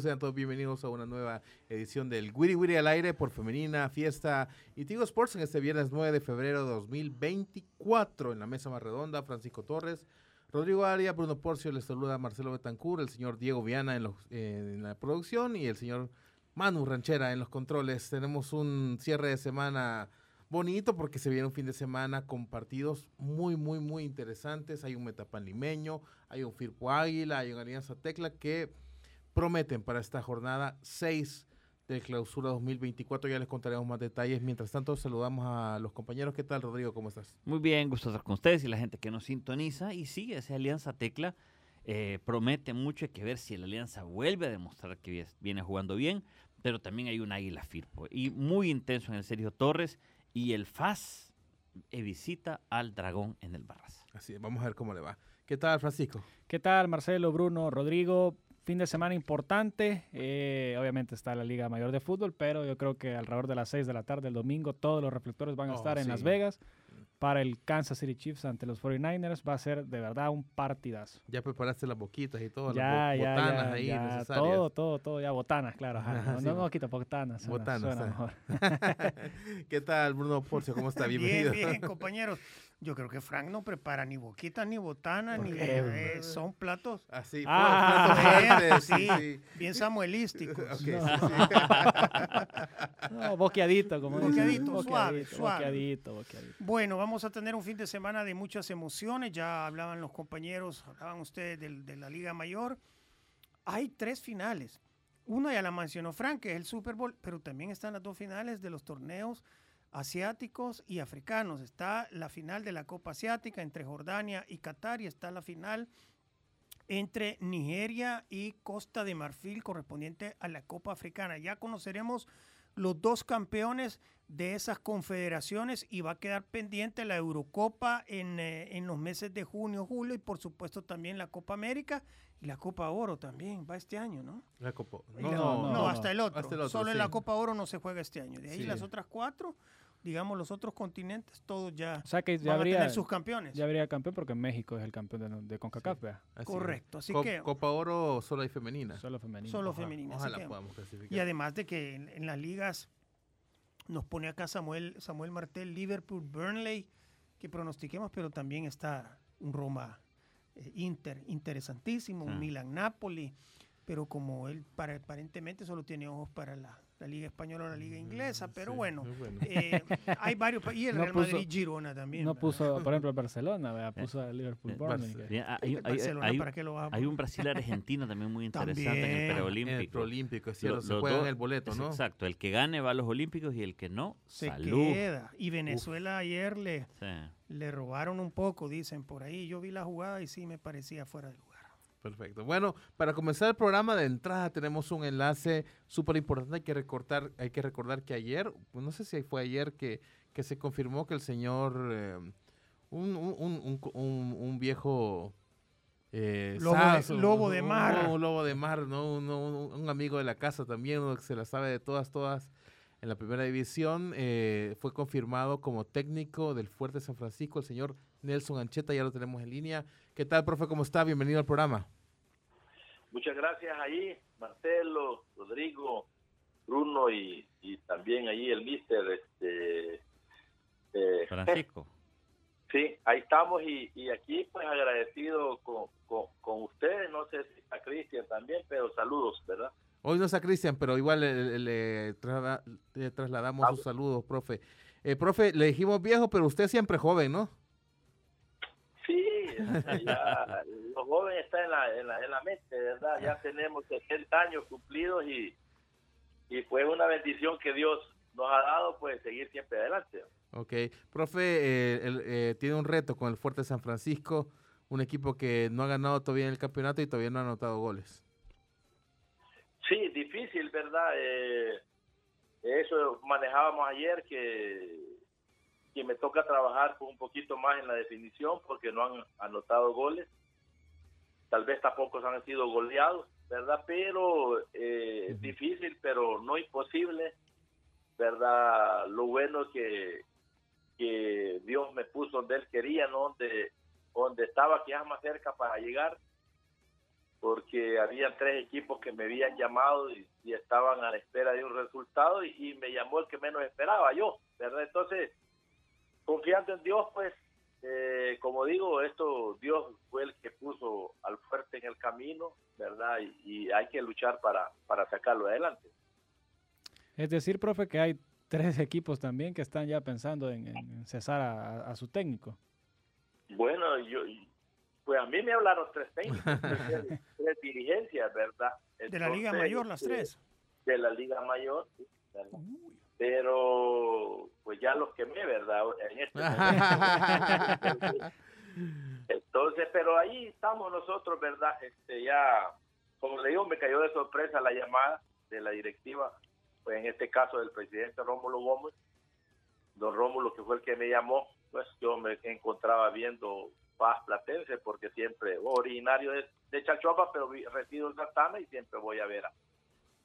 Sean todos bienvenidos a una nueva edición del Wiri Wiri al aire por Femenina, Fiesta y Tigo Sports en este viernes 9 de febrero de 2024 en la mesa más redonda, Francisco Torres, Rodrigo Aria, Bruno Porcio, les saluda Marcelo Betancur, el señor Diego Viana en, en la producción y el señor Manu Ranchera en los controles. Tenemos un cierre de semana bonito porque se viene un fin de semana con partidos muy, muy, muy interesantes. Hay un Metapan limeño, hay un Firpo Águila, hay una Alianza Tecla que prometen para esta jornada 6 de clausura 2024. Ya les contaremos más detalles. Mientras tanto, saludamos a los compañeros. ¿Qué tal, Rodrigo? ¿Cómo estás? Muy bien, gusto estar con ustedes y la gente que nos sintoniza. Y sí, esa alianza Tecla eh, promete mucho. Hay que ver si la alianza vuelve a demostrar que viene jugando bien. Pero también hay un águila Firpo. Y muy intenso en el Sergio Torres. Y el FAS eh, visita al Dragón en el Barras. Así vamos a ver cómo le va. ¿Qué tal, Francisco? ¿Qué tal, Marcelo, Bruno, Rodrigo? Fin de semana importante. Eh, obviamente está la Liga Mayor de Fútbol, pero yo creo que alrededor de las 6 de la tarde el domingo todos los reflectores van a oh, estar en Las Vegas para el Kansas City Chiefs ante los 49ers. Va a ser de verdad un partidazo. Ya preparaste las boquitas y todo, ya, las botanas ahí Todo, todo, todo, ya botanas, claro. no, no, quito botanas. Botanas. mejor. ¿Qué tal, Bruno Porcio? ¿Cómo está? Bienvenido. Bien, bien, compañeros. Yo creo que Frank no prepara ni boquitas, ni botanas, ni eh, son platos. Así, ah, platos sí, sí, bien samuelísticos. Okay, no. boqueadito, como boqueadito, suave, suave. Boqueadito, boqueadito. Bueno, vamos a tener un fin de semana de muchas emociones. Ya hablaban los compañeros, hablaban ustedes de, de la Liga Mayor. Hay tres finales. Una ya la mencionó Frank, que es el Super Bowl, pero también están las dos finales de los torneos asiáticos y africanos. Está la final de la Copa Asiática entre Jordania y Qatar y está la final entre Nigeria y Costa de Marfil correspondiente a la Copa Africana. Ya conoceremos los dos campeones de esas confederaciones y va a quedar pendiente la Eurocopa en, eh, en los meses de junio, julio y por supuesto también la Copa América y la Copa Oro también va este año, ¿no? La Copa no, no, no, hasta el otro. Solo en la Copa Oro no se juega este año. De ahí las otras cuatro digamos, los otros continentes, todos ya, o sea que ya habría, tener sus campeones. Ya habría campeón porque México es el campeón de, CONCACAF, Correcto, así que... Copa Oro solo hay femenina. Solo femenina. Solo femenina. Ojalá podamos clasificar. Y además de que en, las ligas nos pone acá Samuel, Samuel Martel, Liverpool, Burnley, que pronostiquemos, pero también está un Roma eh, Inter interesantísimo, un ah. Milan Napoli, pero como él para, aparentemente solo tiene ojos para la la Liga Española o la Liga Inglesa, pero bueno, eh, hay varios y el Real Madrid Girona también. No puso, por ejemplo, Barcelona, puso a Liverpool eh, hay, hay, hay, un Brasil-Argentina también muy interesante en el preolímpico. el preolímpico, se juegan el boleto, ¿no? Exacto, el que gane va a los olímpicos y el que no, se queda. Y Venezuela ayer le, le robaron un poco, dicen por ahí. Yo vi la jugada y sí me parecía fuera de lugar. Perfecto. Bueno, para comenzar el programa de entrada tenemos un enlace súper importante. Hay que recordar, hay que recordar que ayer, pues no sé si fue ayer que, que se confirmó que el señor, eh, un, un, un, un, viejo eh, lobo, de, mar. Un, lobo de mar, ¿no? Un, amigo de la casa también, uno que se la sabe de todas, todas en la primera división. Eh, fue confirmado como técnico del Fuerte San Francisco, el señor Nelson Ancheta, ya lo tenemos en línea. ¿Qué tal, profe? ¿Cómo está? Bienvenido al programa. Muchas gracias ahí, Marcelo, Rodrigo, Bruno y, también ahí el mister este, eh, Francisco. Sí, ahí estamos y, aquí pues agradecido con, con, ustedes, no sé si está Cristian también, pero saludos, ¿verdad? Hoy no está Cristian, pero igual le, trasladamos sus saludos, profe. Eh, profe, le dijimos viejo, pero usted siempre joven, ¿no? Los jóvenes están en la, en, la, en la mente, ¿verdad? Ya tenemos 60 años cumplidos y, y fue una bendición que Dios nos ha dado, pues seguir siempre adelante. Ok, profe, eh, eh, tiene un reto con el Fuerte San Francisco, un equipo que no ha ganado todavía en el campeonato y todavía no ha anotado goles. Sí, difícil, ¿verdad? Eh, eso manejábamos ayer, que, que me toca trabajar con un poquito más en la definición porque no han anotado goles. Tal vez tampoco han sido goleados, ¿verdad? Pero es difícil, pero no imposible, ¿verdad? Lo bueno es que que Dios me puso donde Él quería, ¿no? donde, donde estaba quizás más cerca para llegar, porque había tres equipos que me habían llamado y, estaban a la espera de un resultado y, me llamó el que menos esperaba yo, ¿verdad? Entonces, confiando en Dios, pues, eh, como digo, esto Dios fue el que puso al fuerte en el camino, ¿verdad? Y, hay que luchar para, para sacarlo adelante. Es decir, profe, que hay tres equipos también que están ya pensando en, cesar a, su técnico. Bueno, yo, pues a mí me hablaron tres técnicos, tres, dirigencias, ¿verdad? de la Liga Mayor, las este, tres. De la Liga Mayor, pero pues ya los quemé, ¿verdad? En este Entonces, pero ahí estamos nosotros, ¿verdad? Este, ya, como le digo, me cayó de sorpresa la llamada de la directiva pues en este caso del presidente Rómulo Gómez, don Rómulo que fue el que me llamó, pues yo me encontraba viendo Paz Platense porque siempre, originario de, de Chachuapa, pero resido en Santana y siempre voy a ver a,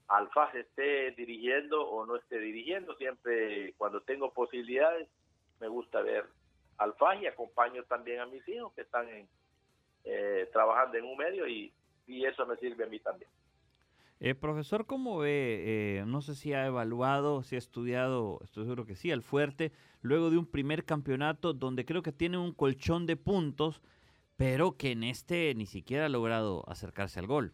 al FAS esté dirigiendo o no esté dirigiendo, siempre cuando tengo posibilidades me gusta ver al FAS y acompaño también a mis hijos que están en, eh, trabajando en un medio y, y eso me sirve a mí también. Eh, profesor, ¿cómo ve? Eh, no sé si ha evaluado, si ha estudiado, estoy seguro que sí, al fuerte, luego de un primer campeonato donde creo que tiene un colchón de puntos, pero que en este ni siquiera ha logrado acercarse al gol.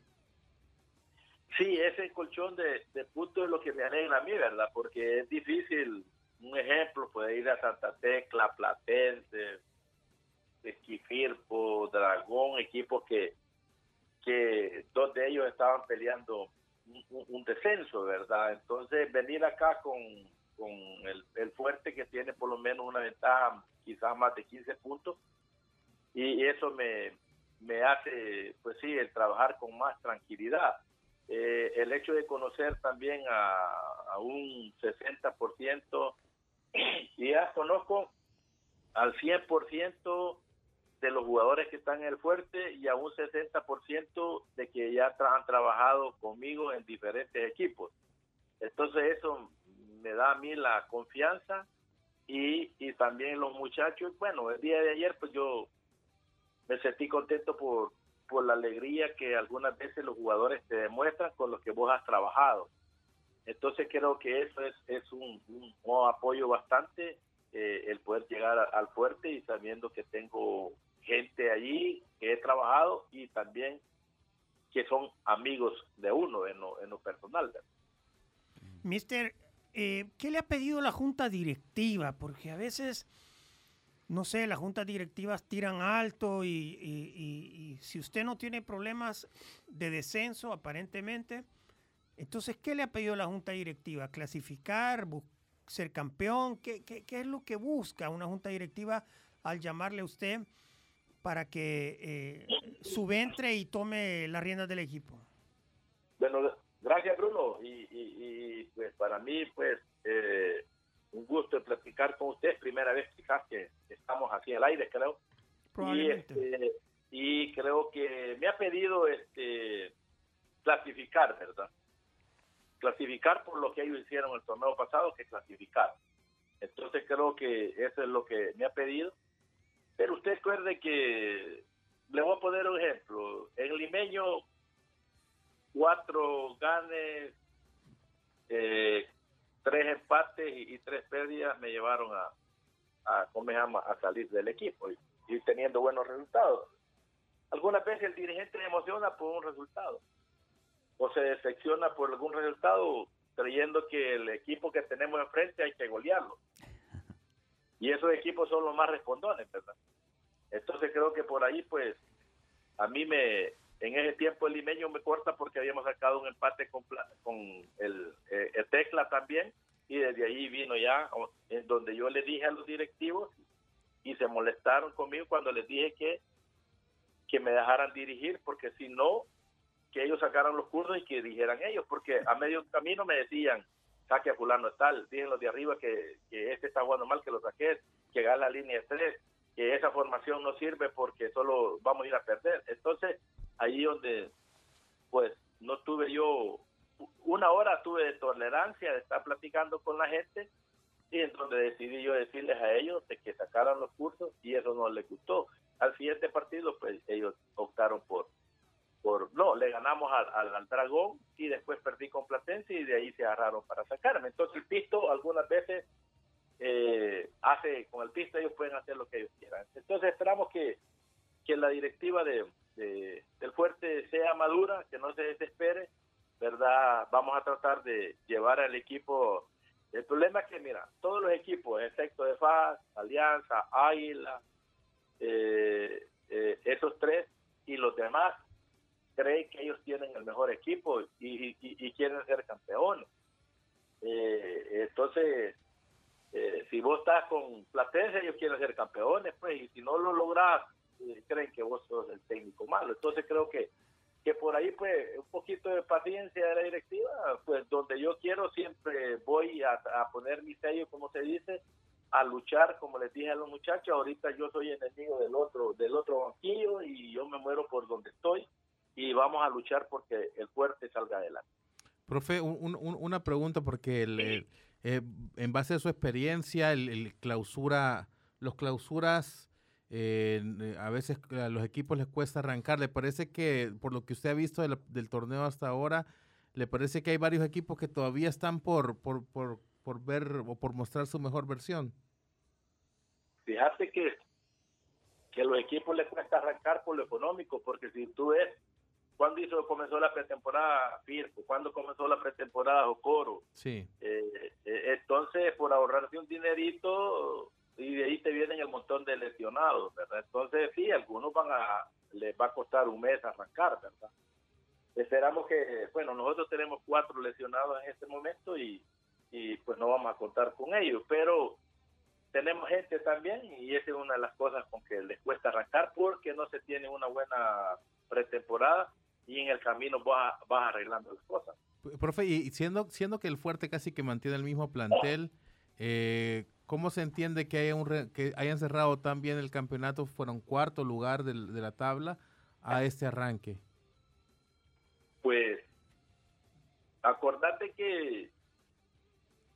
Sí, ese colchón de, puntos es lo que me alegra a mí, ¿verdad? Porque es difícil, un ejemplo, puede ir a Santa Tecla, Platense, Esquifirpo, Dragón, equipos que que dos de ellos estaban peleando un, descenso, ¿verdad? Entonces, venir acá con, con el, fuerte que tiene por lo menos una ventaja quizás más de 15 puntos, y eso me, me hace, pues sí, el trabajar con más tranquilidad. Eh, el hecho de conocer también a, a un 60%, y ya conozco al 100% de los jugadores que están en el fuerte y a un 60% de que ya han trabajado conmigo en diferentes equipos. Entonces eso me da a mí la confianza y, y también los muchachos, bueno, el día de ayer pues yo me sentí contento por, por la alegría que algunas veces los jugadores te demuestran con los que vos has trabajado. Entonces creo que eso es, es un, un, apoyo bastante eh, el poder llegar al fuerte y sabiendo que tengo gente allí que he trabajado y también que son amigos de uno en lo, en lo personal. Mister, eh, ¿qué le ha pedido la junta directiva? Porque a veces, no sé, las juntas directivas tiran alto y, si usted no tiene problemas de descenso, aparentemente, entonces, ¿qué le ha pedido la junta directiva? ¿Clasificar? ¿Ser campeón? ¿Qué, qué, qué es lo que busca una junta directiva al llamarle a usted? para que eh, subentre y tome las riendas del equipo? Bueno, gracias Bruno y, pues para mí pues eh, un gusto platicar con usted, primera vez quizás que estamos aquí en el aire creo. Y, este, y creo que me ha pedido este clasificar, ¿verdad? Clasificar por lo que ellos hicieron el torneo pasado, que clasificar. Entonces creo que eso es lo que me ha pedido pero usted recuerde que, le voy a poner un ejemplo, en Limeño, cuatro ganes, eh, tres empates y, tres pérdidas me llevaron a, a, a salir del equipo y, teniendo buenos resultados. Algunas veces el dirigente se emociona por un resultado, o se decepciona por algún resultado creyendo que el equipo que tenemos enfrente hay que golearlo. Y esos equipos son los más respondones, ¿verdad? Entonces creo que por ahí, pues, a mí me, en ese tiempo el limeño me corta porque habíamos sacado un empate con, eh, el Tecla también, y desde ahí vino ya, en donde yo le dije a los directivos, y se molestaron conmigo cuando les dije que, que me dejaran dirigir, porque si no, que ellos sacaran los cursos y que dijeran ellos, porque a medio camino me decían, saque a fulano tal, dicen los de arriba que, este está jugando mal, que lo saques, que haga la línea de tres, que esa formación no sirve porque solo vamos a ir a perder. Entonces, ahí donde, pues, no tuve yo, una hora tuve de tolerancia de estar platicando con la gente y en donde decidí yo decirles a ellos de que sacaran los cursos y eso no les gustó. Al siguiente partido, pues, ellos optaron por no, le ganamos al, al, Dragón y después perdí con Platense y de ahí se agarraron para sacarme. Entonces el pisto algunas veces eh, hace, con el pisto ellos pueden hacer lo que ellos quieran. Entonces esperamos que, que la directiva de, del fuerte sea madura, que no se desespere, ¿verdad? Vamos a tratar de llevar al equipo. El problema es que, mira, todos los equipos, excepto de FAS, Alianza, Águila, eh, eh, esos tres y los demás creen que ellos tienen el mejor equipo y, quieren ser campeones. Eh, entonces, eh, si vos estás con Platense, ellos quieren ser campeones, pues, y si no lo logras, creen que vos sos el técnico malo. Entonces, creo que, que por ahí, pues, un poquito de paciencia de la directiva, pues, donde yo quiero, siempre voy a, a poner mi sello, como se dice, a luchar, como les dije a los muchachos, ahorita yo soy enemigo del otro, del otro banquillo y yo me muero por donde estoy y vamos a luchar porque el fuerte salga adelante. Profe, una pregunta porque el, eh, en base a su experiencia, el, clausura, los clausuras, eh, a veces a los equipos les cuesta arrancar. ¿Le parece que, por lo que usted ha visto del, torneo hasta ahora, le parece que hay varios equipos que todavía están por, por, por, por ver o por mostrar su mejor versión? Fíjate que, que a los equipos les cuesta arrancar por lo económico, porque si tú ves ¿Cuándo hizo, comenzó la pretemporada Firpo? ¿Cuándo comenzó la pretemporada Jocoro? Sí. Eh, eh, entonces, por ahorrarse un dinerito, y de ahí te vienen el montón de lesionados, ¿verdad? Entonces, sí, algunos van a, les va a costar un mes arrancar, ¿verdad? Esperamos que, bueno, nosotros tenemos cuatro lesionados en este momento y, y pues no vamos a contar con ellos, pero tenemos gente también y esa es una de las cosas con que les cuesta arrancar porque no se tiene una buena pretemporada y en el camino vas, vas arreglando las cosas. Profe, y siendo, siendo que el fuerte casi que mantiene el mismo plantel, eh, ¿cómo se entiende que, haya un que hayan cerrado tan bien el campeonato, fueron cuarto lugar de, la tabla a este arranque? Pues, acordate que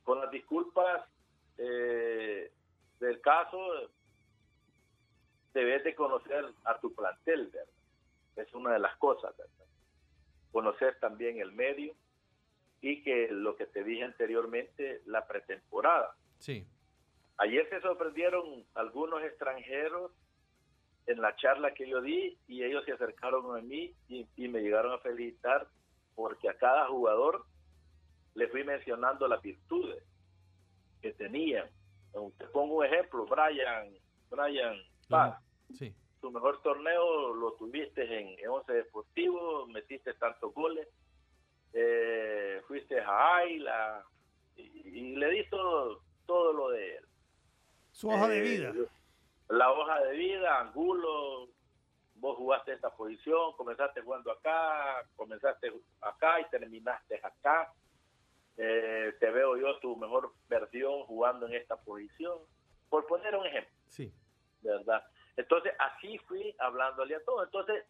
con las disculpas eh, del caso, debes de conocer a tu plantel, ¿verdad? Es una de las cosas, ¿verdad? conocer también el medio y que lo que te dije anteriormente, la pretemporada. Sí. Ayer se sorprendieron algunos extranjeros en la charla que yo di y ellos se acercaron a mí y, me llegaron a felicitar porque a cada jugador le fui mencionando las virtudes que tenían. Te pongo un ejemplo, Brian, Brian Paz. Sí tu mejor torneo lo tuviste en, Once Deportivo, metiste tantos goles, eh, fuiste a Ayla y, le di todo, lo de él. Su hoja de vida. Eh, la hoja de vida, Angulo, vos jugaste esta posición, comenzaste jugando acá, comenzaste acá y terminaste acá. Eh, te veo yo tu mejor versión jugando en esta posición. Por poner un ejemplo. Sí. ¿Verdad? Entonces, así fui hablándole a todos. Entonces,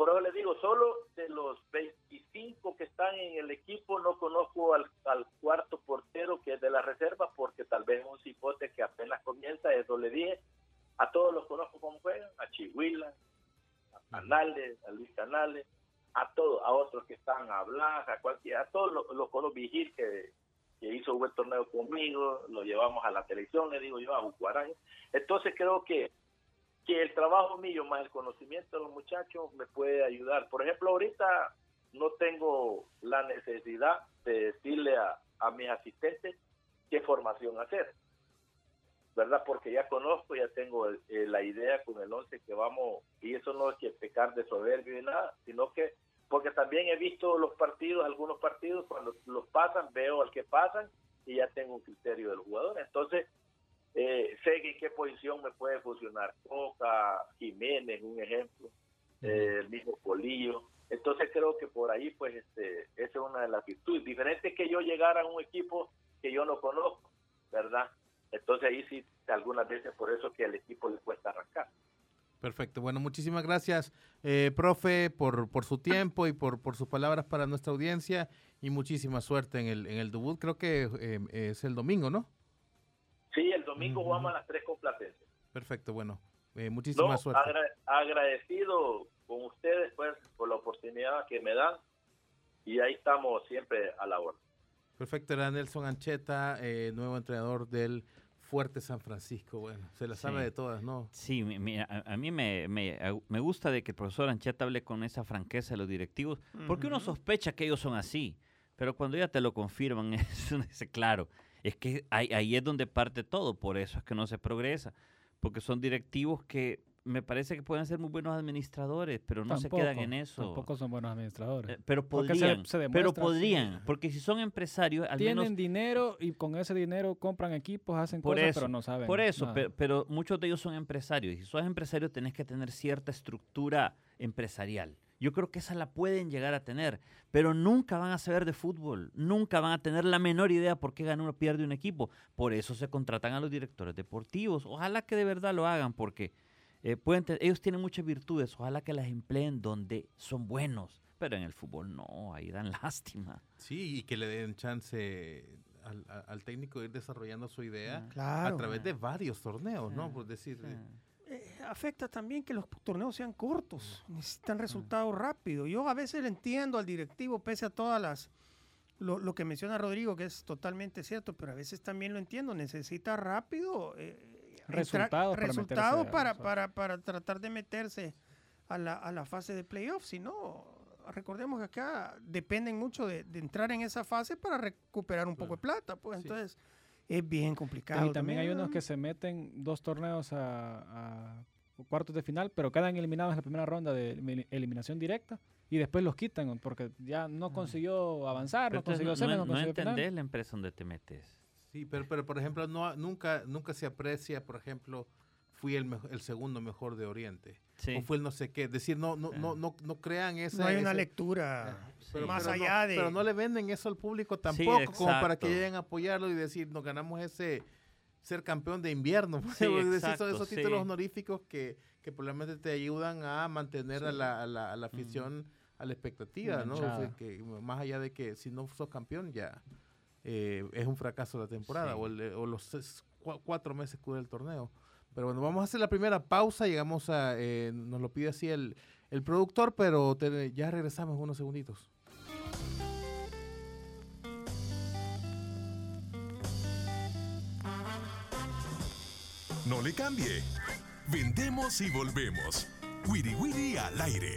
por eso les digo, solo de los 25 que están en el equipo, no conozco al, cuarto portero que es de la reserva, porque tal vez es un cipote que apenas comienza, eso le dije. A todos los conozco como juegan, a Chihuila, a Canales, a Luis Canales, a todos, a otros que están a Blas, a cualquiera, a todos los, conozco, Vigil, que, que hizo un buen torneo conmigo, lo llevamos a la televisión, le digo yo, a Bucuarán. Entonces creo que que el trabajo mío más el conocimiento de los muchachos me puede ayudar. Por ejemplo, ahorita no tengo la necesidad de decirle a, a mis asistentes qué formación hacer. ¿Verdad? Porque ya conozco, ya tengo la idea con el 11 que vamos, y eso no es que pecar de soberbio ni nada, sino que, porque también he visto los partidos, algunos partidos, cuando los pasan, veo al que pasan y ya tengo un criterio del jugador. Entonces, eh, sé en qué posición me puede funcionar. Coca, Jiménez, un ejemplo, eh, el mismo Polillo. Entonces creo que por ahí, pues, este, esa es una de las virtudes. Diferente que yo llegara a un equipo que yo no conozco, ¿verdad? Entonces ahí sí, algunas veces por eso que al equipo le cuesta arrancar. Perfecto. Bueno, muchísimas gracias, eh, profe, por, por su tiempo y por, por sus palabras para nuestra audiencia y muchísima suerte en el, en el debut. Creo que eh, es el domingo, ¿no? Sí, el domingo jugamos a las tres con Platense. Perfecto, bueno. Eh, muchísima suerte. agradecido con ustedes pues por la oportunidad que me dan y ahí estamos siempre a la hora. Perfecto, era Nelson Ancheta, eh, nuevo entrenador del Fuerte San Francisco. Bueno, se la sabe de todas, ¿no? Sí, a, mí me, me, gusta de que el profesor Ancheta hable con esa franqueza de los directivos, porque uno sospecha que ellos son así, pero cuando ya te lo confirman, es dice, claro, es que ahí, ahí es donde parte todo, por eso es que no se progresa, porque son directivos que me parece que pueden ser muy buenos administradores, pero no se quedan en eso. Tampoco son buenos administradores. Eh, pero podrían, pero podrían, porque si son empresarios, al tienen dinero y con ese dinero compran equipos, hacen cosas, pero no saben. Por eso, pero, muchos de ellos son empresarios. Y si sos empresario tenés que tener cierta estructura empresarial. Yo creo que esa la pueden llegar a tener, pero nunca van a saber de fútbol, nunca van a tener la menor idea por qué gana o pierde un equipo. Por eso se contratan a los directores deportivos. Ojalá que de verdad lo hagan, porque eh, pueden ellos tienen muchas virtudes, ojalá que las empleen donde son buenos, pero en el fútbol no, ahí dan lástima. Sí, y que le den chance al, técnico de ir desarrollando su idea a través de varios torneos, ¿no? Por decir... Eh, afecta también que los torneos sean cortos, necesitan resultados rápidos. Yo a veces le entiendo al directivo, pese a todas las... Lo, que menciona Rodrigo, que es totalmente cierto, pero a veces también lo entiendo, necesita rápido eh, resultados para, resultados para, para, para, tratar de meterse a la, a la fase de playoffs. Si no, recordemos que acá dependen mucho de, entrar en esa fase para recuperar un poco de plata. Pues entonces es bien complicado. Y también, hay unos que se meten dos torneos a, cuartos de final, pero quedan eliminados en la primera ronda de eliminación directa y después los quitan porque ya no ah. consiguió avanzar, no consiguió ser, no, no, entendés la empresa donde te metes. Sí, pero, pero por ejemplo, no, nunca, nunca se aprecia, por ejemplo, fui el, el segundo mejor de Oriente. O fue el no sé qué. Es decir, no, no, no, no, no crean esa. No hay una lectura más allá de. Pero no le venden eso al público tampoco, como para que lleguen a apoyarlo y decir, nos ganamos ese ser campeón de invierno. son esos títulos honoríficos que, que probablemente te ayudan a mantener a, la, a, la, a la afición a la expectativa, ¿no? que más allá de que si no sos campeón, ya eh, es un fracaso la temporada o, los cuatro meses que dura el torneo. Pero bueno, vamos a hacer la primera pausa. Llegamos a, eh, nos lo pide así el, el productor, pero ya regresamos unos segunditos. No le cambie. Vendemos y volvemos. Wiri Wiri al aire.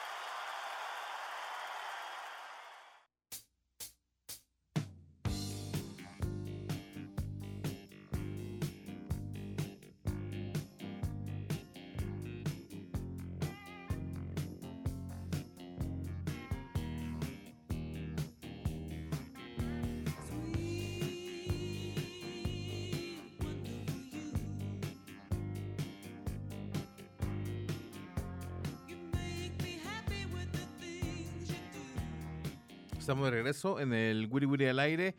Estamos de regreso en el Wiri Wiri al aire.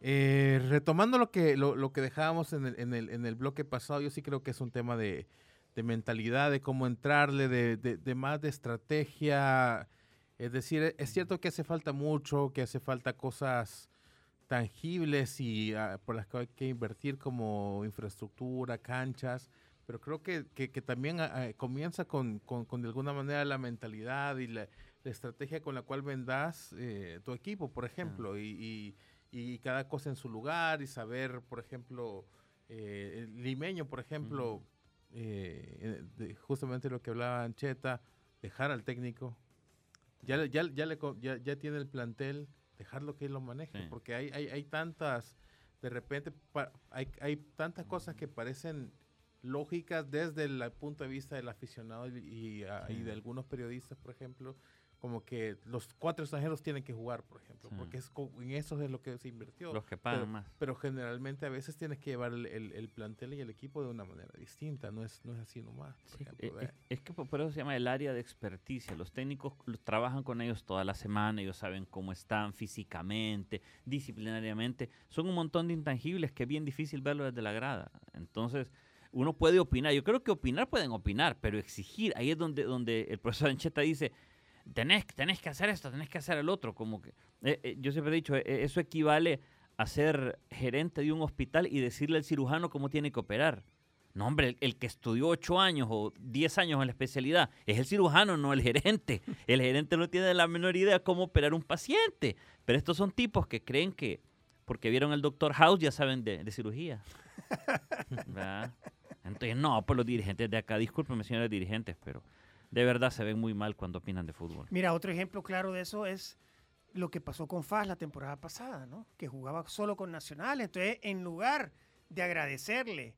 Eh, retomando lo que, lo, que dejábamos en el, en, el, en el, bloque pasado, yo sí creo que es un tema de, de mentalidad, de cómo entrarle, de, de, más de estrategia. Es decir, es cierto que hace falta mucho, que hace falta cosas tangibles y ah, por las que hay que invertir como infraestructura, canchas, pero creo que, que, también ah, ah, comienza con, con, con, de alguna manera la mentalidad y la, la estrategia con la cual vendas eh, tu equipo, por ejemplo, y, y, cada cosa en su lugar y saber, por ejemplo, eh, el limeño, por ejemplo, eh, justamente lo que hablaba Ancheta, dejar al técnico, ya, ya, ya, le, ya, ya tiene el plantel, dejarlo que él lo maneje, porque hay, hay, hay tantas, de repente, hay, hay tantas cosas que parecen lógicas desde el punto de vista del aficionado y, y de algunos periodistas, por ejemplo, como que los cuatro extranjeros tienen que jugar, por ejemplo, porque es, en eso es lo que se invirtió. Los que pagan pero, más. Pero generalmente a veces tienes que llevar el, el, plantel y el equipo de una manera distinta, no es, no es así nomás. Eh, eh, es, que por eso se llama el área de experticia. Los técnicos trabajan con ellos toda la semana, ellos saben cómo están físicamente, disciplinariamente. Son un montón de intangibles que es bien difícil verlo desde la grada. Entonces uno puede opinar. Yo creo que opinar pueden opinar, pero exigir, ahí es donde, donde el profesor Ancheta dice, tenés, tenés que hacer esto, tenés que hacer el otro. Como que, eh, eh, yo siempre he dicho, eh, eso equivale a ser gerente de un hospital y decirle al cirujano cómo tiene que operar. No, hombre, el, que estudió ocho años o diez años en la especialidad es el cirujano, no el gerente. El gerente no tiene la menor idea cómo operar un paciente. Pero estos son tipos que creen que porque vieron el doctor House ya saben de, cirugía. Entonces, no, pues los dirigentes de acá, discúlpenme señores dirigentes, pero de verdad se ven muy mal cuando opinan de fútbol. Mira, otro ejemplo claro de eso es lo que pasó con Faz la temporada pasada, ¿no? Que jugaba solo con Nacional. Entonces, en lugar de agradecerle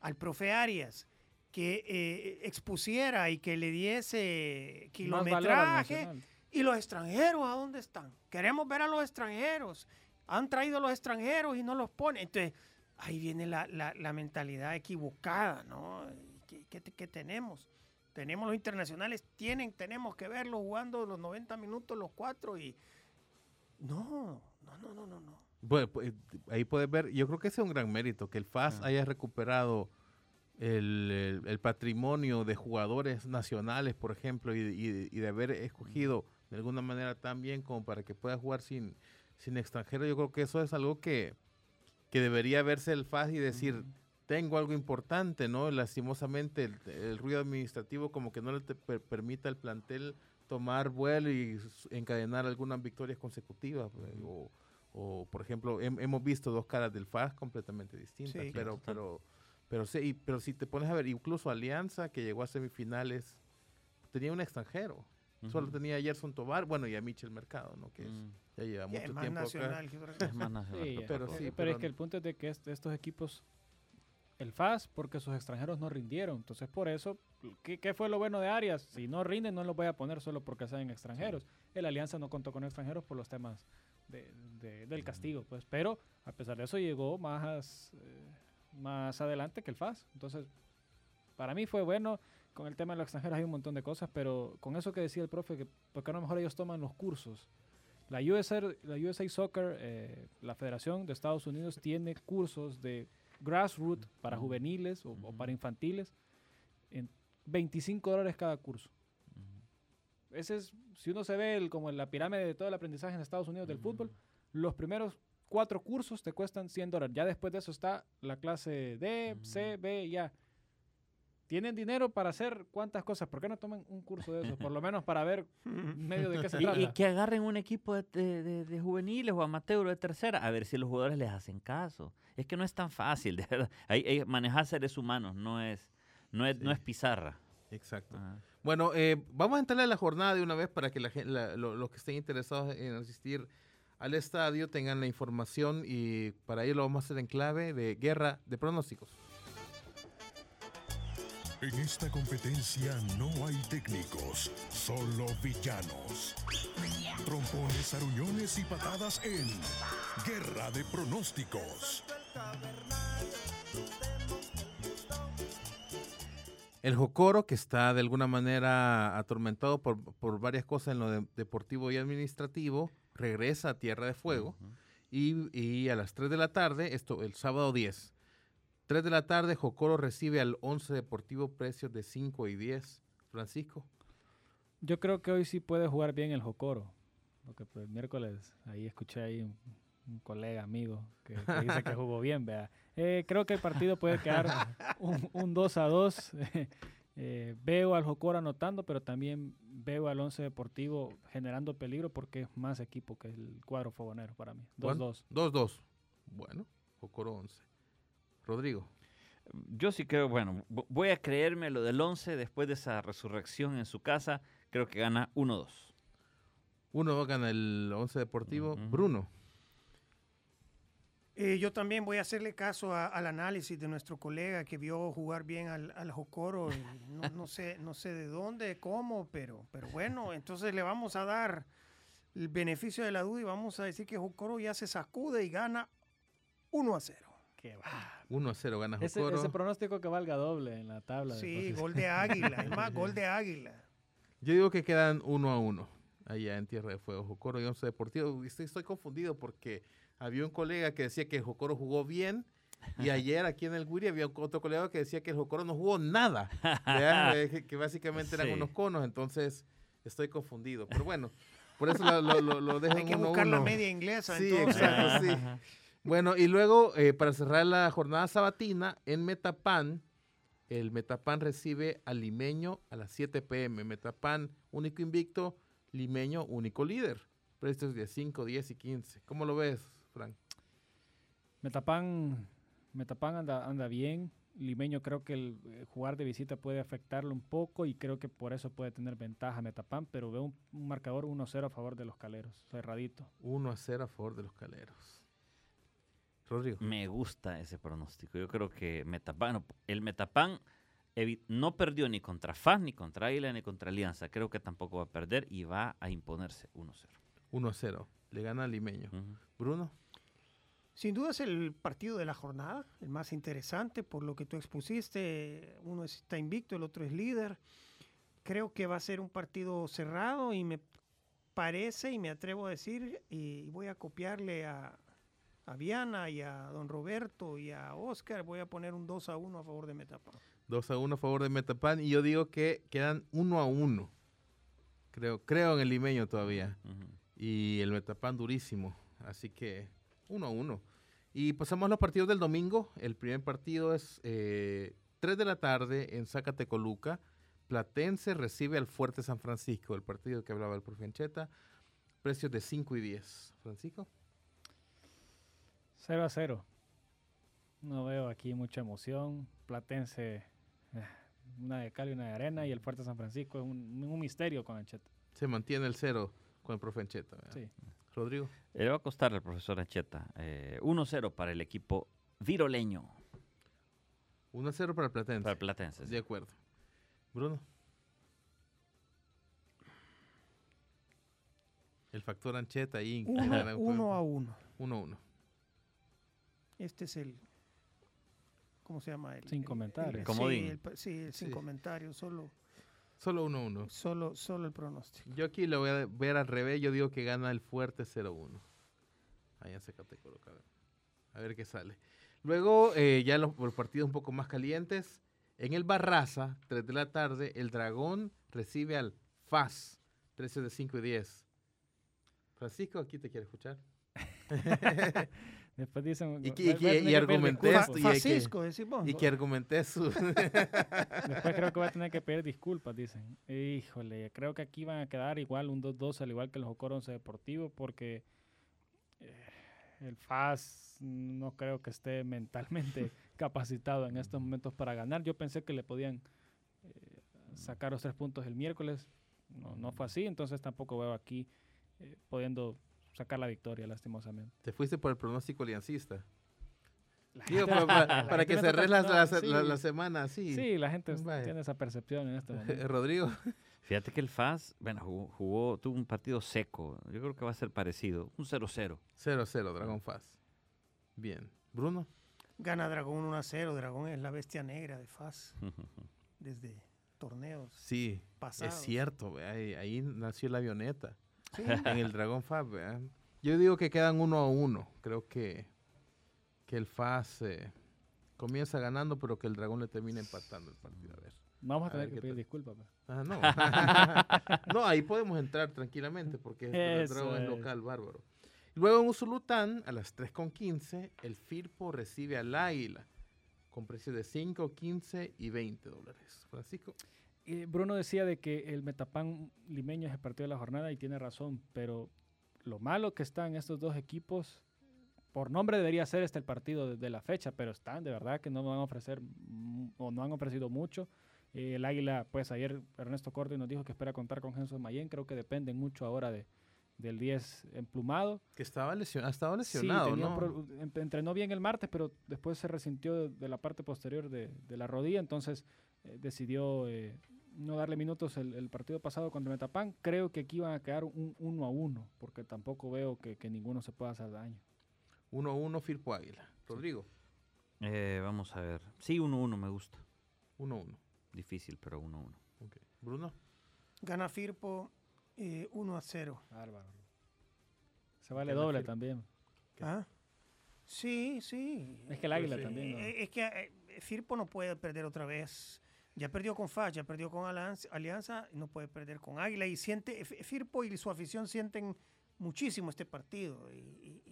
al profe Arias que eh, expusiera y que le diese kilometraje, y los extranjeros, ¿a dónde están? Queremos ver a los extranjeros. Han traído a los extranjeros y no los ponen. Entonces, ahí viene la, mentalidad equivocada, ¿no? ¿Qué, qué tenemos? Tenemos los internacionales, tienen, tenemos que verlos jugando los 90 minutos los cuatro y no, no, no, no, no, no. Bueno, pues, ahí puedes ver, yo creo que ese es un gran mérito, que el FAS haya recuperado el, patrimonio de jugadores nacionales, por ejemplo, y, de haber escogido de alguna manera tan bien como para que pueda jugar sin, sin extranjero. Yo creo que eso es algo que, que debería verse el FAS y decir, tengo algo importante, ¿no? Lastimosamente el, ruido administrativo como que no le permita al plantel tomar vuelo y encadenar algunas victorias consecutivas. Pues, o, por ejemplo, hemos visto dos caras del FAS completamente distintas, pero, pero, pero, sí, pero si te pones a ver, incluso Alianza, que llegó a semifinales, tenía un extranjero. Solo tenía a Gerson Tobar, bueno, y a Michel Mercado, ¿no? Que mm. ya lleva mucho tiempo nacional, Es más nacional. pero, sí, pero, es que el punto es de que estos equipos el FAS porque sus extranjeros no rindieron. Entonces, por eso, ¿qué, fue lo bueno de Arias? Si no rinden, no los voy a poner solo porque sean extranjeros. El Alianza no contó con extranjeros por los temas del castigo, pues. Pero, a pesar de eso, llegó más, eh, más adelante que el FAS. Entonces, para mí fue bueno. Con el tema de los extranjeros hay un montón de cosas, pero con eso que decía el profe, que porque a lo mejor ellos toman los cursos. La USA, la USA Soccer, eh, la Federación de Estados Unidos, tiene cursos de grassroots para juveniles o, para infantiles en 25 dólares cada curso. Ese es, si uno se ve el, como la pirámide de todo el aprendizaje en Estados Unidos del fútbol, los primeros cuatro cursos te cuestan 100 dólares. Ya después de eso está la clase D, C, B y A tienen dinero para hacer cuántas cosas. ¿Por qué no toman un curso de eso? Por lo menos para ver medio de qué se trata. Y, que agarren un equipo de, juveniles o amateur o de tercera, a ver si los jugadores les hacen caso. Es que no es tan fácil, de verdad. Hay, manejar seres humanos no es, no es, no es pizarra. Exacto. Bueno, eh, vamos a entrarle a la jornada de una vez para que la, los que estén interesados en asistir al estadio tengan la información y para ello lo vamos a hacer en clave de guerra de pronósticos. En esta competencia no hay técnicos, solo villanos. Trompones, aruñones y patadas en Guerra de Pronósticos. El Jocoro, que está de alguna manera atormentado por, varias cosas en lo deportivo y administrativo, regresa a Tierra de Fuego y, y, a las 3 de la tarde, esto el sábado 10, 3 de la tarde, Jocoro recibe al 11 Deportivo precios de 5 y 10. Francisco. Yo creo que hoy sí puede jugar bien el Jocoro. Porque pues, el miércoles ahí escuché ahí un, colega, amigo, que, dice que jugó bien, vea. Eh, creo que el partido puede quedar un, un 2 a 2. Eh, veo al Jocoro anotando, pero también veo al Once Deportivo generando peligro porque es más equipo que el cuadro fogonero para mí. 2-2. 2-2. Bueno, Jocoro 11. Rodrigo. Yo sí creo, bueno, voy a creerme lo del 11 después de esa resurrección en su casa. Creo que gana 1-2. 1-2 gana el 11 Deportivo. Bruno. Eh, yo también voy a hacerle caso al análisis de nuestro colega que vio jugar bien al, al Jocoro. No, sé, no sé de dónde, cómo, pero, pero bueno, entonces le vamos a dar el beneficio de la duda y vamos a decir que Jocoro ya se sacude y gana 1 a 0. Qué va. 1 a 0 gana Jocoro. Ese, pronóstico que valga doble en la tabla. Sí, gol de águila, es más, gol de águila. Yo digo que quedan 1 a 1 allá en Tierra de Fuego, Jocoro y Once Deportivo. Estoy, estoy confundido porque había un colega que decía que el Jocoro jugó bien. Y ayer aquí en el Guiri había otro colega que decía que el Jocoro no jugó nada. que, básicamente eran unos conos. Entonces estoy confundido. Pero bueno, por eso lo, lo, lo dejo Hay que buscar la media inglesa. Sí, exacto, sí. Bueno, y luego eh, para cerrar la jornada sabatina, en Metapan, el Metapan recibe al Limeño a las 7 pm. Metapan, único invicto, Limeño, único líder. Precios de 5, 10 y 15. ¿Cómo lo ves? Metapan, Metapan anda, anda bien. Limeño creo que el, eh, jugar de visita puede afectarlo un poco y creo que por eso puede tener ventaja Metapan, pero veo un, marcador 1-0 a favor de los caleros, cerradito. 1-0 a favor de los caleros. Rodrigo. Me gusta ese pronóstico. Yo creo que Metapan, el Metapan no perdió ni contra FAS, ni contra Águila, ni contra Alianza. Creo que tampoco va a perder y va a imponerse 1-0. 1-0. Le gana al Limeño. Bruno. Sin duda es el partido de la jornada, el más interesante por lo que tú expusiste. Uno está invicto, el otro es líder. Creo que va a ser un partido cerrado y me parece y me atrevo a decir, y voy a copiarle a, a Viana y a don Roberto y a Oscar, voy a poner un 2 a 1 a favor de Metapan. 2 a 1 a favor de Metapan y yo digo que quedan 1 a 1. Creo, creo en el limeño todavía. Y el Metapan durísimo. Así que 1 a 1. Y pasamos a los partidos del domingo. El primer partido es eh, 3 de la tarde en Zacatecoluca. Platense recibe al Fuerte San Francisco, el partido que hablaba el profe Ancheta. Precios de 5 y 10. Francisco. 0 a 0. No veo aquí mucha emoción. Platense, eh, una de cal y una de arena. Y el Fuerte San Francisco es un, misterio con Ancheta. Se mantiene el cero con el profe Ancheta. Sí. Rodrigo. Le va a costar al profesor Ancheta. 1-0 eh, para el equipo viroleño. 1-0 para el Platense. Para el Platense. De acuerdo. Bruno. El factor Ancheta ahí. 1 a 1. 1 a 1. Este es el. ¿Cómo se llama? El, sin comentarios. sí, sin comentarios, solo. Solo 1-1. Solo, solo el pronóstico. Yo aquí lo voy a ver al revés. Yo digo que gana el fuerte 0-1. Ahí se coloca. A ver qué sale. Luego, eh, ya los, los, partidos un poco más calientes. En el Barraza, 3 de la tarde, el Dragón recibe al FAS. Precios de 5 y 10. Francisco, aquí te quiero escuchar. Después dicen. Y, que, y, argumenté esto. Y, que argumenté su. Después creo que va a tener que pedir disculpas, dicen. Híjole, creo que aquí van a quedar igual un 2-2, al igual que el Jocoro 11 Deportivo, porque. Eh, el FAS no creo que esté mentalmente capacitado en estos momentos para ganar. Yo pensé que le podían eh, sacar los tres puntos el miércoles. No, no fue así, entonces tampoco veo aquí eh, pudiendo sacar la victoria, lastimosamente. Te fuiste por el pronóstico aliancista. para, que cerres la, la, semana, sí. Sí, la gente tiene esa percepción en este momento. Rodrigo. Fíjate que el FAS, bueno, jugó, tuvo un partido seco. Yo creo que va a ser parecido. Un 0-0. 0-0, Dragón FAS. Bien. Bruno. Gana Dragón 1-0. Dragón es la bestia negra de FAS. desde torneos. Sí, es cierto. Ahí, nació la avioneta. En el Dragón FAS. Yo digo que quedan 1 a 1. Creo que, que el FAS eh, comienza ganando, pero que el Dragón le termina empatando el partido. A ver. Vamos a tener que pedir disculpas. Pues. Ah, no. no, ahí podemos entrar tranquilamente porque el Dragón es local bárbaro. Luego en Usulután, a las 3.15, el FIRPO recibe al Águila con precios de 5, 15 y 20 dólares. Francisco. Bruno decía de que el Metapan limeño es el partido de la jornada y tiene razón, pero lo malo que están estos dos equipos, por nombre debería ser este el partido de, la fecha, pero están de verdad que no van a ofrecer o no han ofrecido mucho. Eh, el Águila, pues ayer Ernesto Corte nos dijo que espera contar con Genso Mayen, creo que dependen mucho ahora de, del 10 emplumado. Que estaba lesionado, estaba lesionado, ¿no? entrenó bien el martes, pero después se resintió de, la parte posterior de, la rodilla, entonces eh, decidió eh, no darle minutos el, partido pasado contra Metapan. Creo que aquí van a quedar un 1 a 1, porque tampoco veo que, ninguno se pueda hacer daño. 1 a 1, Firpo Águila. Rodrigo. Eh, vamos a ver. Sí, 1 a 1 me gusta. 1 a 1. Difícil, pero 1 a 1. Bruno. Gana Firpo 1 a 0. Se vale doble también. ¿Ah? Sí, sí. Es que el Águila pues también. Eh, es que eh, Firpo no puede perder otra vez ya perdió con FAS, ya perdió con Alianza, no puede perder con Águila. Y siente, Firpo y su afición sienten muchísimo este partido. Y,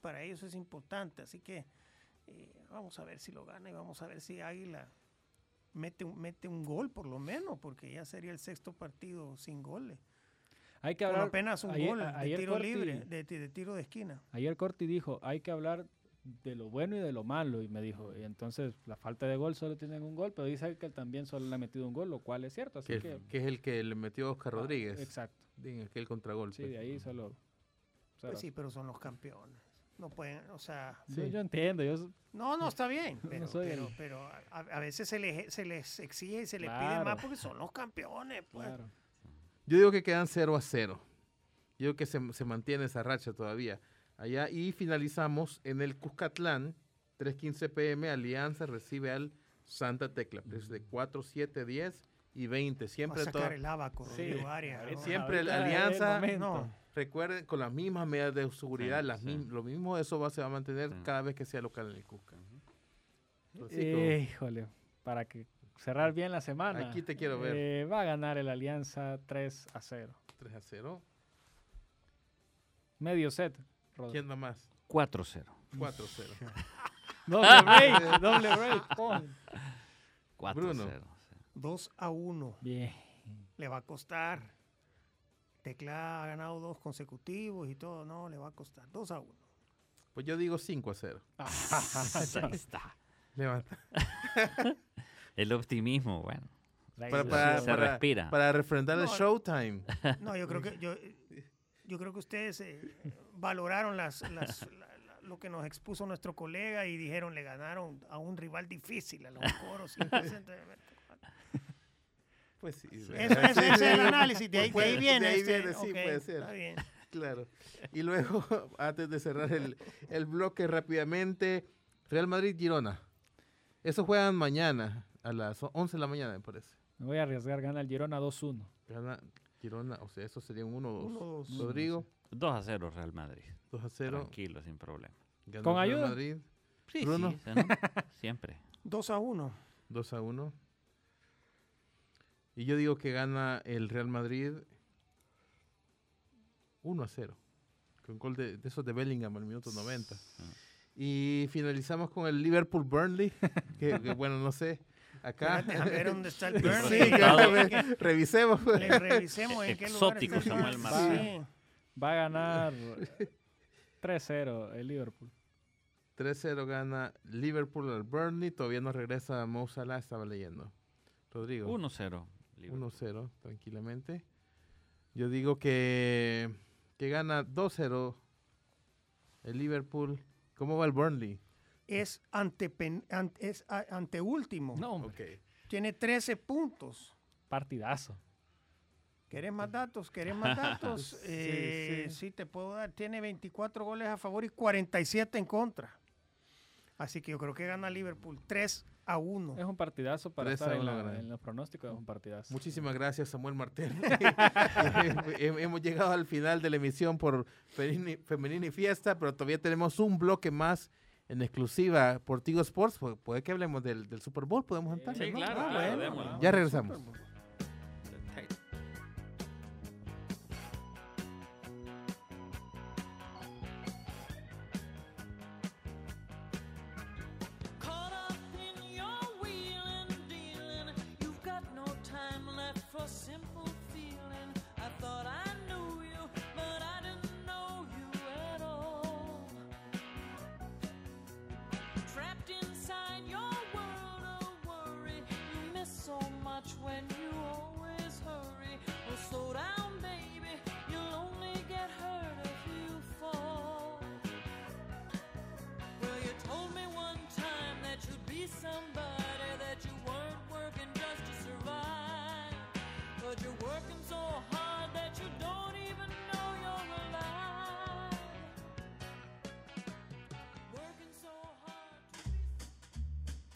para ellos es importante. Así que eh, vamos a ver si lo gana y vamos a ver si Águila mete, mete un gol por lo menos, porque ya sería el sexto partido sin goles. Hay que hablar. apenas un gol de tiro libre, de, de, tiro de esquina. Ayer Corti dijo: hay que hablar de lo bueno y de lo malo. Y me dijo, y entonces la falta de gol solo tienen un gol, pero dice que él también solo le ha metido un gol, lo cual es cierto. Así que, es el que le metió Oscar ah, Rodríguez. Exacto. En aquel contragolpe. Sí, de ahí solo. Pues sí, pero son los campeones. No pueden, o sea. yo entiendo. Yo, no, no, está bien. Pero, pero, a, veces se les, se les exige y se les pide más porque son los campeones. Pues. Yo digo que quedan 0 a 0. Yo digo que se, se mantiene esa racha todavía allá y finalizamos en el Cuscatlán, 3.15 pm, Alianza recibe al Santa Tecla, precios de 4, 7, 10 y 20. Siempre Va a sacar el abaco, sí. Siempre la Alianza, recuerden, con las mismas medidas de seguridad, las lo mismo eso va, se va a mantener cada vez que sea local en el Cusca. Híjole, para que cerrar bien la semana. Aquí te quiero ver. Eh, va a ganar el Alianza 3 a 0. 3 a 0. Medio set. ¿Quién da más? 4-0. 4-0. doble break, doble break. 4-0. 2 a 1. Bien. Le va a costar. Tecla ha ganado dos consecutivos y todo. No, le va a costar. 2 a 1. Pues yo digo 5 a 0. Ahí está. Levanta. El optimismo, bueno. Para, para, se respira. Para refrendar el Showtime. No, yo creo que yo, yo creo que ustedes eh, valoraron las, lo que nos expuso nuestro colega y dijeron le ganaron a un rival difícil, a los coros. pues sí. Ese, es el análisis, de ahí, viene. De ahí este, viene, sí, puede ser. Está bien. Claro. Y luego, antes de cerrar el, el bloque rápidamente, Real Madrid-Girona. Eso juegan mañana, a las 11 de la mañana, me parece. Me voy a arriesgar, gana el Girona 2-1. Gana Girona, o sea, eso sería un 1-2. Rodrigo. 2 a 0 Real Madrid. 2 a 0. Tranquilo, sin problema. ¿Con ayuda? Madrid. Sí, Bruno. sí, ¿no? siempre. 2 a 1. 2 a 1. Y yo digo que gana el Real Madrid 1 a 0. Con gol de, de esos de Bellingham al minuto 90. Ah. Y finalizamos con el Liverpool Burnley, que, que bueno, no sé. Acá. a ver dónde está el Burnley. Sí, revisemos. Le revisemos en qué lugar Exótico Samuel. Va a ganar 3-0 el Liverpool. 3-0 gana Liverpool al Burnley. Todavía no regresa Mo Salah, estaba leyendo. Rodrigo. 1-0. 1-0, tranquilamente. Yo digo que, que gana 2-0 el Liverpool. ¿Cómo va el Burnley? Es ante, es anteúltimo. No, hombre. Tiene 13 puntos. Partidazo. ¿Querés más datos? ¿Querés más datos? Eh, sí, sí, te puedo dar. Tiene 24 goles a favor y 47 en contra. Así que yo creo que gana Liverpool 3 a 1. Es un partidazo para estar en, los pronósticos, es un partidazo. Muchísimas gracias, Samuel Martel. Hemos llegado al final de la emisión por Femenina y Fiesta, pero todavía tenemos un bloque más en exclusiva por Tigo Sports. Puede que hablemos del, Super Bowl, podemos entrar. Sí, claro, ah, ya regresamos.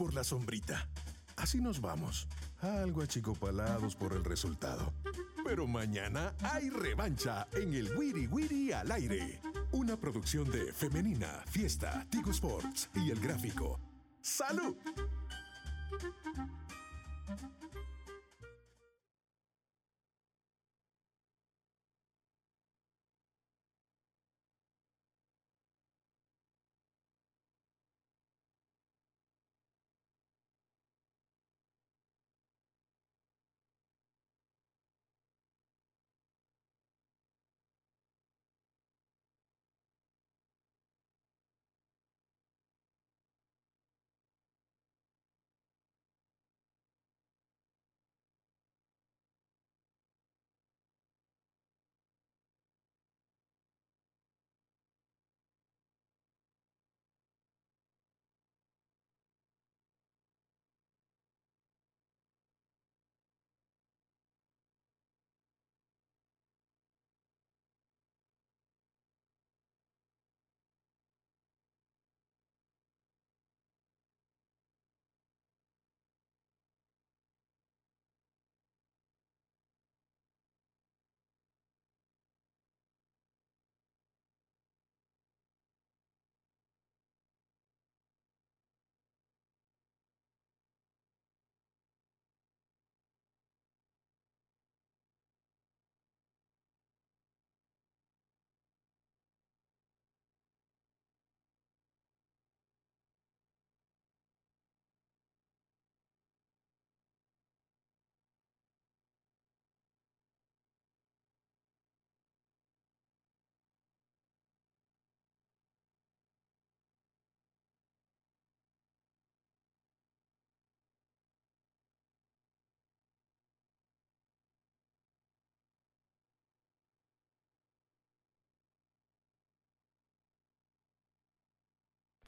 Por la sombrita. Así nos vamos, algo achicopalados por el resultado. Pero mañana hay revancha en el Wiri Wiri al aire. Una producción de Femenina, Fiesta, Tigo Sports y El Gráfico. ¡Salud!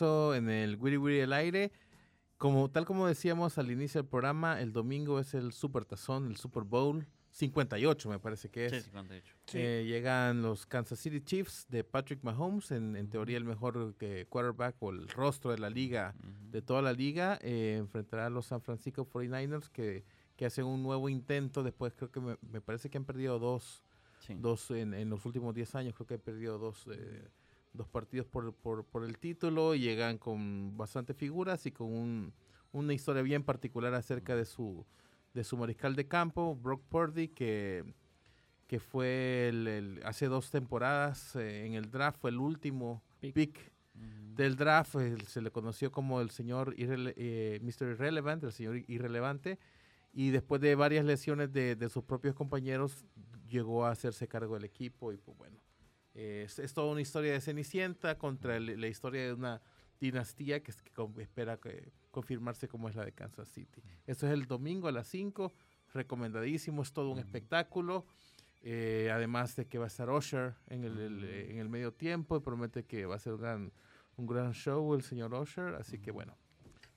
Regreso en el Wiri Wiri el aire. Como, tal como decíamos al inicio del programa, el domingo es el Super Tazón, el Super Bowl, 58 me parece que es. Sí, 58. Eh, llegan los Kansas City Chiefs de Patrick Mahomes, en, teoría el mejor que quarterback o el rostro de la liga, de toda la liga. Eh, enfrentará a los San Francisco 49ers que, que hacen un nuevo intento. Después creo que me, parece que han perdido dos, dos en, los últimos 10 años, creo que han perdido dos, eh, dos partidos por, por, por, el título. Y llegan con bastantes figuras y con un, una historia bien particular acerca de su de su mariscal de campo, Brock Purdy, que, que fue el, hace dos temporadas eh, en el draft, fue el último pick, del draft, se le conoció como el señor eh, Mr. Irrelevant, el señor irrelevante, y después de varias lesiones de, sus propios compañeros, llegó a hacerse cargo del equipo y pues bueno, es, toda una historia de Cenicienta contra la historia de una dinastía que, que espera que confirmarse como es la de Kansas City. Esto es el domingo a las 5, recomendadísimo, es todo un espectáculo. Eh, además de que va a estar Usher en el, en el medio tiempo y promete que va a ser un gran, un gran show el señor Usher. Así que bueno,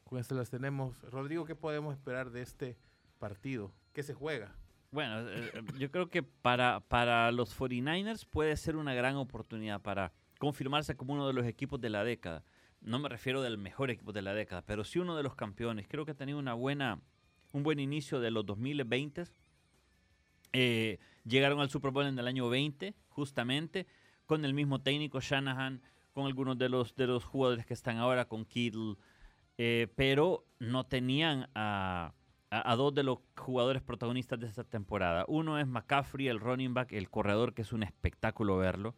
con esto las tenemos. Rodrigo, ¿qué podemos esperar de este partido? ¿Qué se juega? Bueno, eh, eh, yo creo que para, para los 49ers puede ser una gran oportunidad para confirmarse como uno de los equipos de la década no me refiero del mejor equipo de la década, pero sí uno de los campeones. Creo que ha tenido una buena, un buen inicio de los 2020. Eh, llegaron al Super Bowl en el año 20, justamente, con el mismo técnico Shanahan, con algunos de los, de los jugadores que están ahora, con Kittle, eh, pero no tenían a, a, dos de los jugadores protagonistas de esta temporada. Uno es McCaffrey, el running back, el corredor, que es un espectáculo verlo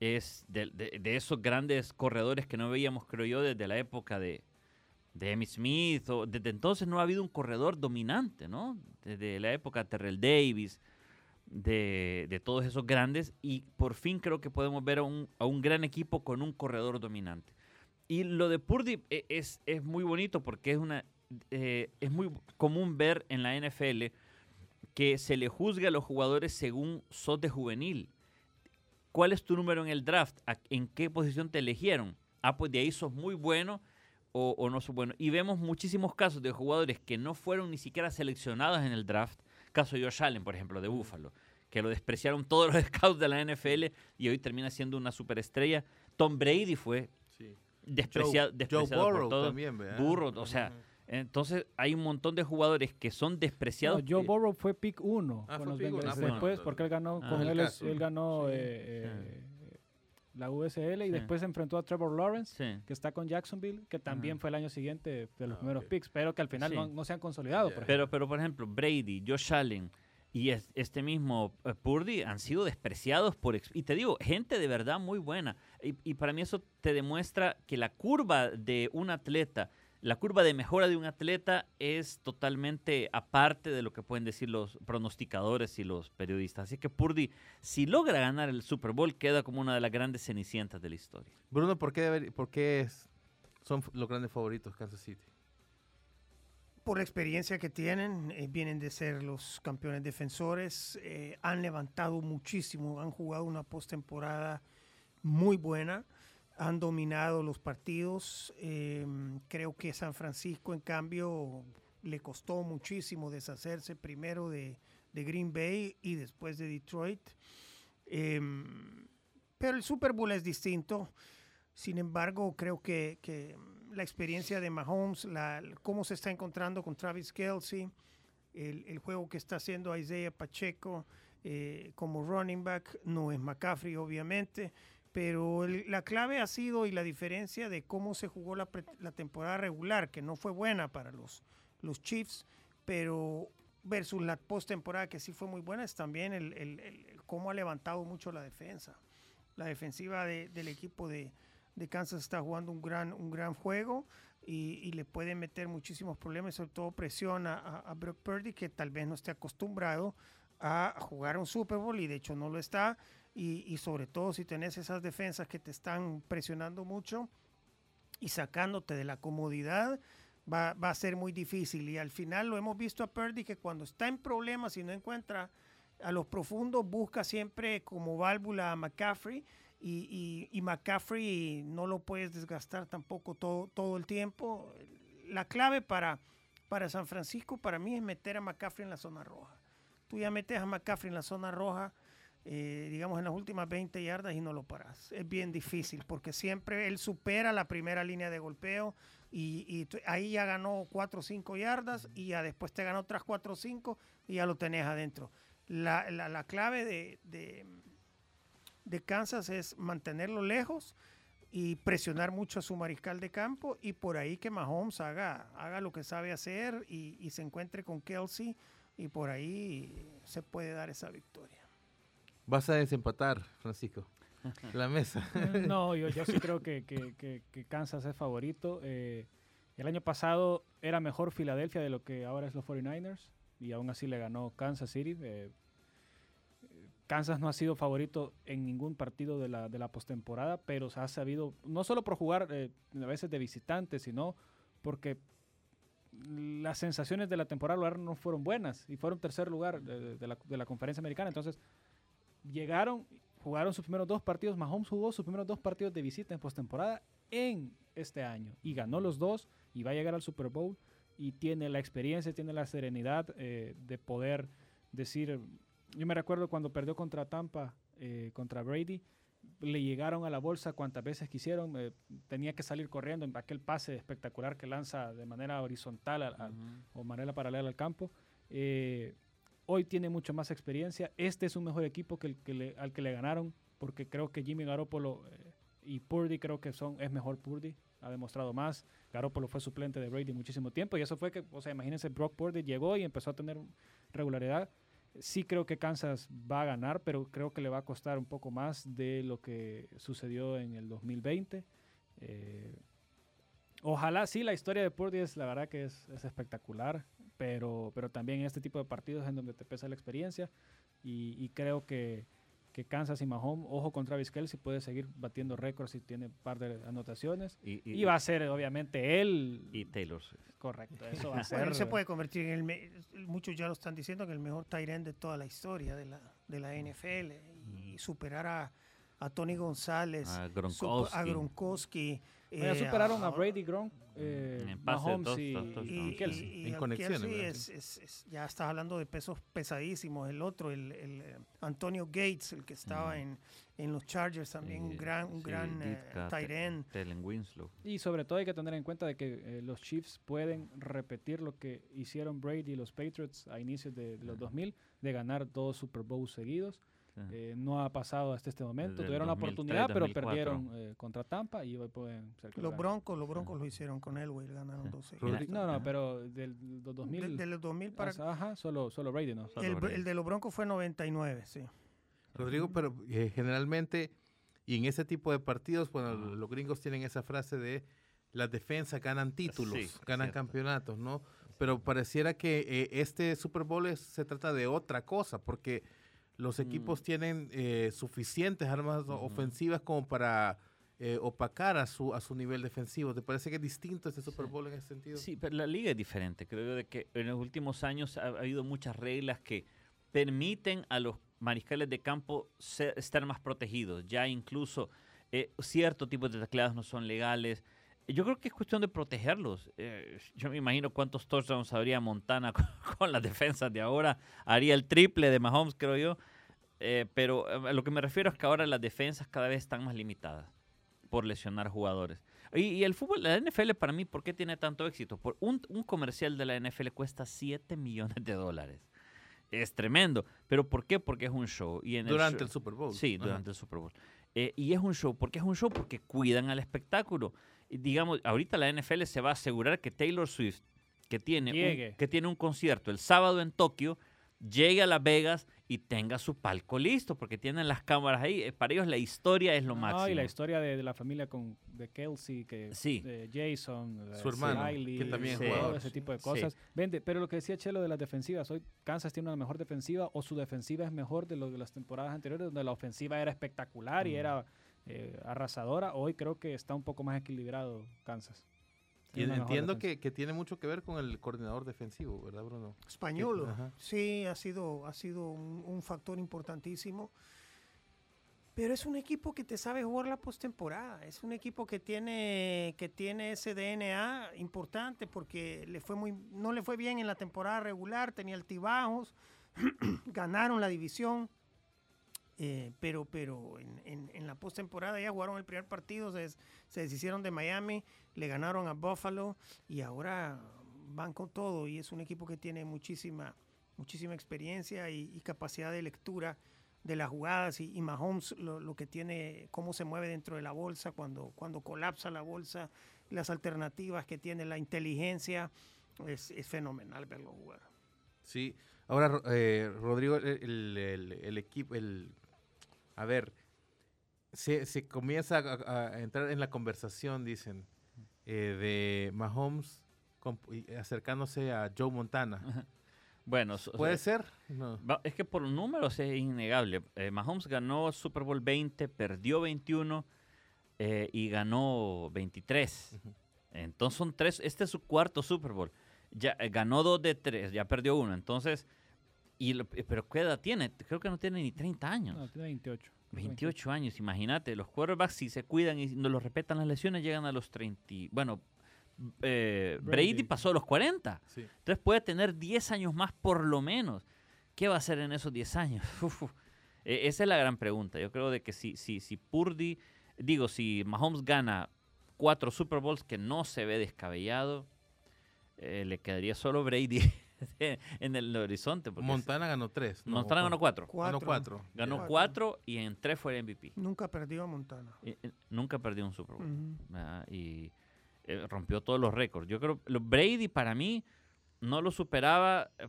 es de, esos grandes corredores que no veíamos, creo yo, desde la época de, de Emmitt Smith. Desde entonces no ha habido un corredor dominante, ¿no? Desde la época de Terrell Davis, de, todos esos grandes. Y por fin creo que podemos ver a un, gran equipo con un corredor dominante. Y lo de Purdy e, es, es muy bonito porque es, una, eh, es muy común ver en la NFL que se le juzga a los jugadores según sos de juvenil ¿Cuál es tu número en el draft? ¿En qué posición te eligieron? Ah, pues de ahí sos muy bueno o, no sos bueno. Y vemos muchísimos casos de jugadores que no fueron ni siquiera seleccionados en el draft. Caso de Josh Allen, por ejemplo, de Buffalo, que lo despreciaron todos los scouts de la NFL y hoy termina siendo una superestrella. Tom Brady fue despreciado, por todos. También, Burrow, o sea, entonces hay un montón de jugadores que son despreciados. Joe Burrow fue pick 1 ah, después porque él ganó ah, con él, él ganó eh, eh, la USL y después se enfrentó a Trevor Lawrence que está con Jacksonville que también fue el año siguiente de los ah, primeros picks pero que al final no, se han consolidado. pero pero por ejemplo Brady, Josh Allen y este mismo eh, Purdy han sido despreciados por... Y te digo, gente de verdad muy buena. Y, y para mí eso te demuestra que la curva de un atleta la curva de mejora de un atleta es totalmente aparte de lo que pueden decir los pronosticadores y los periodistas. Así que Purdy, si logra ganar el Super Bowl, queda como una de las grandes cenicientas de la historia. Bruno, ¿por qué, por qué son los grandes favoritos Kansas City? Por la experiencia que tienen, eh, vienen de ser los campeones defensores, eh, han levantado muchísimo, han jugado una postemporada muy buena han dominado los partidos. Em, creo que San Francisco, en cambio, le costó muchísimo deshacerse primero de, Green Bay y después de Detroit. Em, pero el Super Bowl es distinto. Sin embargo, creo que, la experiencia de Mahomes, cómo se está encontrando con Travis Kelsey, el, juego que está haciendo Isaiah Pacheco eh, como running back, no es McCaffrey, obviamente pero la clave ha sido y la diferencia de cómo se jugó la, temporada regular, que no fue buena para los, los Chiefs, pero versus la postemporada que sí fue muy buena, es también el, cómo ha levantado mucho la defensa. La defensiva del equipo de, Kansas está jugando un gran, un gran juego y, le puede meter muchísimos problemas, sobre todo presión a, a, Brock Purdy, que tal vez no esté acostumbrado a jugar un Super Bowl y de hecho no lo está y, sobre todo si tenés esas defensas que te están presionando mucho y sacándote de la comodidad, va, a ser muy difícil. Y al final lo hemos visto a Purdy que cuando está en problemas y no encuentra a los profundos, busca siempre como válvula a McCaffrey. Y, y, McCaffrey no lo puedes desgastar tampoco todo, todo el tiempo. La clave para, para San Francisco, para mí, es meter a McCaffrey en la zona roja tú ya metes a McCaffrey en la zona roja, eh, digamos en las últimas 20 yardas y no lo paras. Es bien difícil porque siempre él supera la primera línea de golpeo y, ahí ya ganó 4 o 5 yardas y ya después te ganó otras 4 o 5 y ya lo tenés adentro. La, la, clave de, de, Kansas es mantenerlo lejos y presionar mucho a su mariscal de campo y por ahí que Mahomes haga, haga lo que sabe hacer y se encuentre con Kelsey y por ahí se puede dar esa victoria. ¿Vas a desempatar, Francisco? La mesa. no, yo, yo sí creo que, que, que, Kansas es favorito. Eh, el año pasado era mejor Filadelfia de lo que ahora es los 49ers y aún así le ganó Kansas City. Eh, Kansas no ha sido favorito en ningún partido de la, de la postemporada, pero se ha sabido, no solo por jugar eh, a veces de visitante, sino porque las sensaciones de la temporada no fueron buenas y fueron tercer lugar de, la, de la conferencia americana. Entonces, llegaron, jugaron sus primeros dos partidos. Mahomes jugó sus primeros dos partidos de visita en postemporada en este año y ganó los dos y va a llegar al Super Bowl y tiene la experiencia, tiene la serenidad eh, de poder decir. Yo me recuerdo cuando perdió contra Tampa, eh, contra Brady, le llegaron a la bolsa cuantas veces quisieron, eh, tenía que salir corriendo en aquel pase espectacular que lanza de manera horizontal o manera paralela al campo. Eh, Hoy tiene mucho más experiencia. Este es un mejor equipo que, el que al que le ganaron, porque creo que Jimmy Garoppolo eh, y Purdy creo que son es mejor Purdy. Ha demostrado más. Garoppolo fue suplente de Brady muchísimo tiempo y eso fue que, o sea, imagínense, Brock Purdy llegó y empezó a tener regularidad. Sí creo que Kansas va a ganar, pero creo que le va a costar un poco más de lo que sucedió en el 2020. Eh, ojalá sí, la historia de Purdy es la verdad que es, es espectacular pero, pero también este tipo de partidos en donde te pesa la experiencia y, creo que, que, Kansas y Mahomes, ojo con Travis Kelsey, puede seguir batiendo récords y tiene un par de anotaciones. Y, va a ser, obviamente, él. Y Taylor Correcto, eso va a ser. él se puede convertir en el. Muchos ya lo están diciendo, que el mejor Tyrant de toda la historia de la, de la NFL y superar a, a Tony González, a Gronkowski. A Gronkowski ya eh, superaron a Brady Gronk, eh, Mahomes y, Kelsey. en conexiones. ya estás hablando de pesos pesadísimos. El otro, el, eh, Antonio Gates, el que estaba mm. en, en, los Chargers, también un gran, un gran tight end. Winslow. Y sobre todo hay que tener en cuenta de que los Chiefs pueden repetir lo que hicieron Brady y los Patriots a inicios de, de los 2000, de ganar dos Super Bowls seguidos. Eh, no ha pasado hasta este momento. Tuvieron la oportunidad, pero perdieron eh, contra Tampa y hoy pueden ser Los Broncos, los Broncos lo hicieron con Elway, ganaron 12. No, no, pero del, 2000. del 2000 para. Ajá, solo, solo Brady, ¿no? el, de los Broncos fue 99, sí. Rodrigo, pero eh, generalmente, y en ese tipo de partidos, bueno, los gringos tienen esa frase de las defensas ganan títulos, ganan campeonatos, ¿no? Pero pareciera que este Super Bowl se trata de otra cosa, porque los equipos mm. tienen eh, suficientes armas ofensivas como para eh, opacar a su, a su nivel defensivo. ¿Te parece que es distinto este Super Bowl en ese sentido? Sí, pero la liga es diferente. Creo de que en los últimos años ha, habido muchas reglas que permiten a los mariscales de campo estar más protegidos. Ya incluso eh, cierto tipo de tacleados no son legales. Yo creo que es cuestión de protegerlos. Eh, yo me imagino cuántos touchdowns habría Montana con, las defensas de ahora. Haría el triple de Mahomes, creo yo. Eh, pero a lo que me refiero es que ahora las defensas cada vez están más limitadas por lesionar jugadores. Y, el fútbol, la NFL para mí, ¿por qué tiene tanto éxito? Por un, comercial de la NFL cuesta 7 millones de dólares. Es tremendo. ¿Pero por qué? Porque es un show. Y en durante el, Super Bowl. Sí, durante el Super Bowl. Eh, y es un show. ¿Por qué es un show? Porque cuidan al espectáculo digamos, ahorita la NFL se va a asegurar que Taylor Swift, que tiene, un, que tiene un concierto el sábado en Tokio, llegue a Las Vegas y tenga su palco listo, porque tienen las cámaras ahí. Eh, para ellos la historia es lo máximo. y la historia de, la familia con de Kelsey, que, de Jason, su hermano, que también ese tipo de cosas. Vende, pero lo que decía Chelo de las defensivas, hoy Kansas tiene una mejor defensiva o su defensiva es mejor de lo de las temporadas anteriores, donde la ofensiva era espectacular y mm. era eh, arrasadora. Hoy creo que está un poco más equilibrado Kansas. Y entiendo que, tiene mucho que ver con el coordinador defensivo, ¿verdad, Bruno? Español, sí, ha sido, ha sido un, factor importantísimo. Pero es un equipo que te sabe jugar la postemporada. Es un equipo que tiene, que tiene ese DNA importante porque le fue muy, no le fue bien en la temporada regular, tenía altibajos ganaron la división, eh, pero, pero en, en, la postemporada ya jugaron el primer partido, se, se deshicieron de Miami, le ganaron a Buffalo y ahora van con todo y es un equipo que tiene muchísima, muchísima experiencia y, capacidad de lectura de las jugadas y, Mahomes lo, que tiene, cómo se mueve dentro de la bolsa cuando, cuando colapsa la bolsa, las alternativas que tiene, la inteligencia, es, es fenomenal verlo jugar. Sí, ahora eh, Rodrigo, el, el, equipo, el, a ver, se, se comienza a, entrar en la conversación, dicen, eh, de Mahomes acercándose a Joe Montana. Bueno, puede ser. Es que por números es innegable. Eh, Mahomes ganó Super Bowl 20, perdió 21 y ganó 23. Entonces son tres. Este es su cuarto Super Bowl. Ya ganó dos de tres, ya perdió uno. Entonces, y pero ¿qué edad tiene? Creo que no tiene ni 30 años. No, tiene 28. 28 años, imagínate. Los quarterbacks, si se cuidan y no los respetan las lesiones, llegan a los 30. Bueno, eh, Brady. pasó a los 40. Entonces puede tener 10 años más por lo menos. ¿Qué va a hacer en esos 10 años? E, esa es la gran pregunta. Yo creo de que si, si, si Purdy, digo, si Mahomes gana cuatro Super Bowls, que no se ve descabellado, eh, le quedaría solo Brady en el horizonte. Montana ganó tres. Montana ganó cuatro. Ganó cuatro. Ganó cuatro y en tres fue el MVP. Nunca perdió Montana. nunca perdió un Super Bowl. Y eh, rompió todos los récords. Yo creo, Brady para mí no lo superaba eh,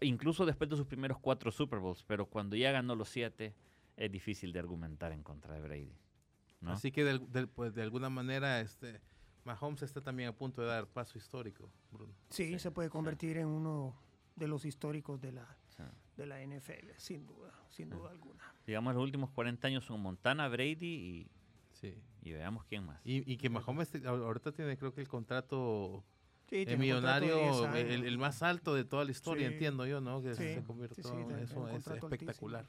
incluso después de sus primeros cuatro Super Bowls, pero cuando ya ganó los siete es difícil de argumentar en contra de Brady. Así que de, pues, de alguna manera este Mahomes está también a punto de dar paso histórico, Bruno. Sí, se puede convertir en uno de los históricos de la, de la NFL, sin duda, sin duda alguna. Digamos, los últimos 40 años son Montana, Brady y, sí. y veamos quién más. Y, que Mahomes ahorita tiene creo que el contrato el millonario, el, más alto de toda la historia, entiendo yo, ¿no? Que se convirtió en eso, es espectacular.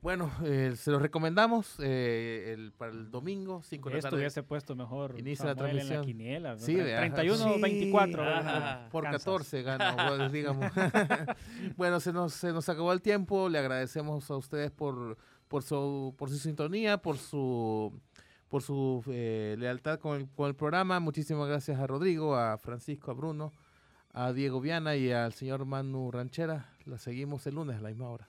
Bueno, eh, se los recomendamos eh, el, para el domingo, 5 de la tarde. Esto hubiese puesto mejor Inicia la transmisión. En la quiniela, Sí, 31-24. por 14 gana, digamos. bueno, se nos, se nos acabó el tiempo. Le agradecemos a ustedes por, por, su, por su sintonía, por su por su eh, lealtad con el, con el programa. Muchísimas gracias a Rodrigo, a Francisco, a Bruno, a Diego Viana y al señor Manu Ranchera. La seguimos el lunes a la misma hora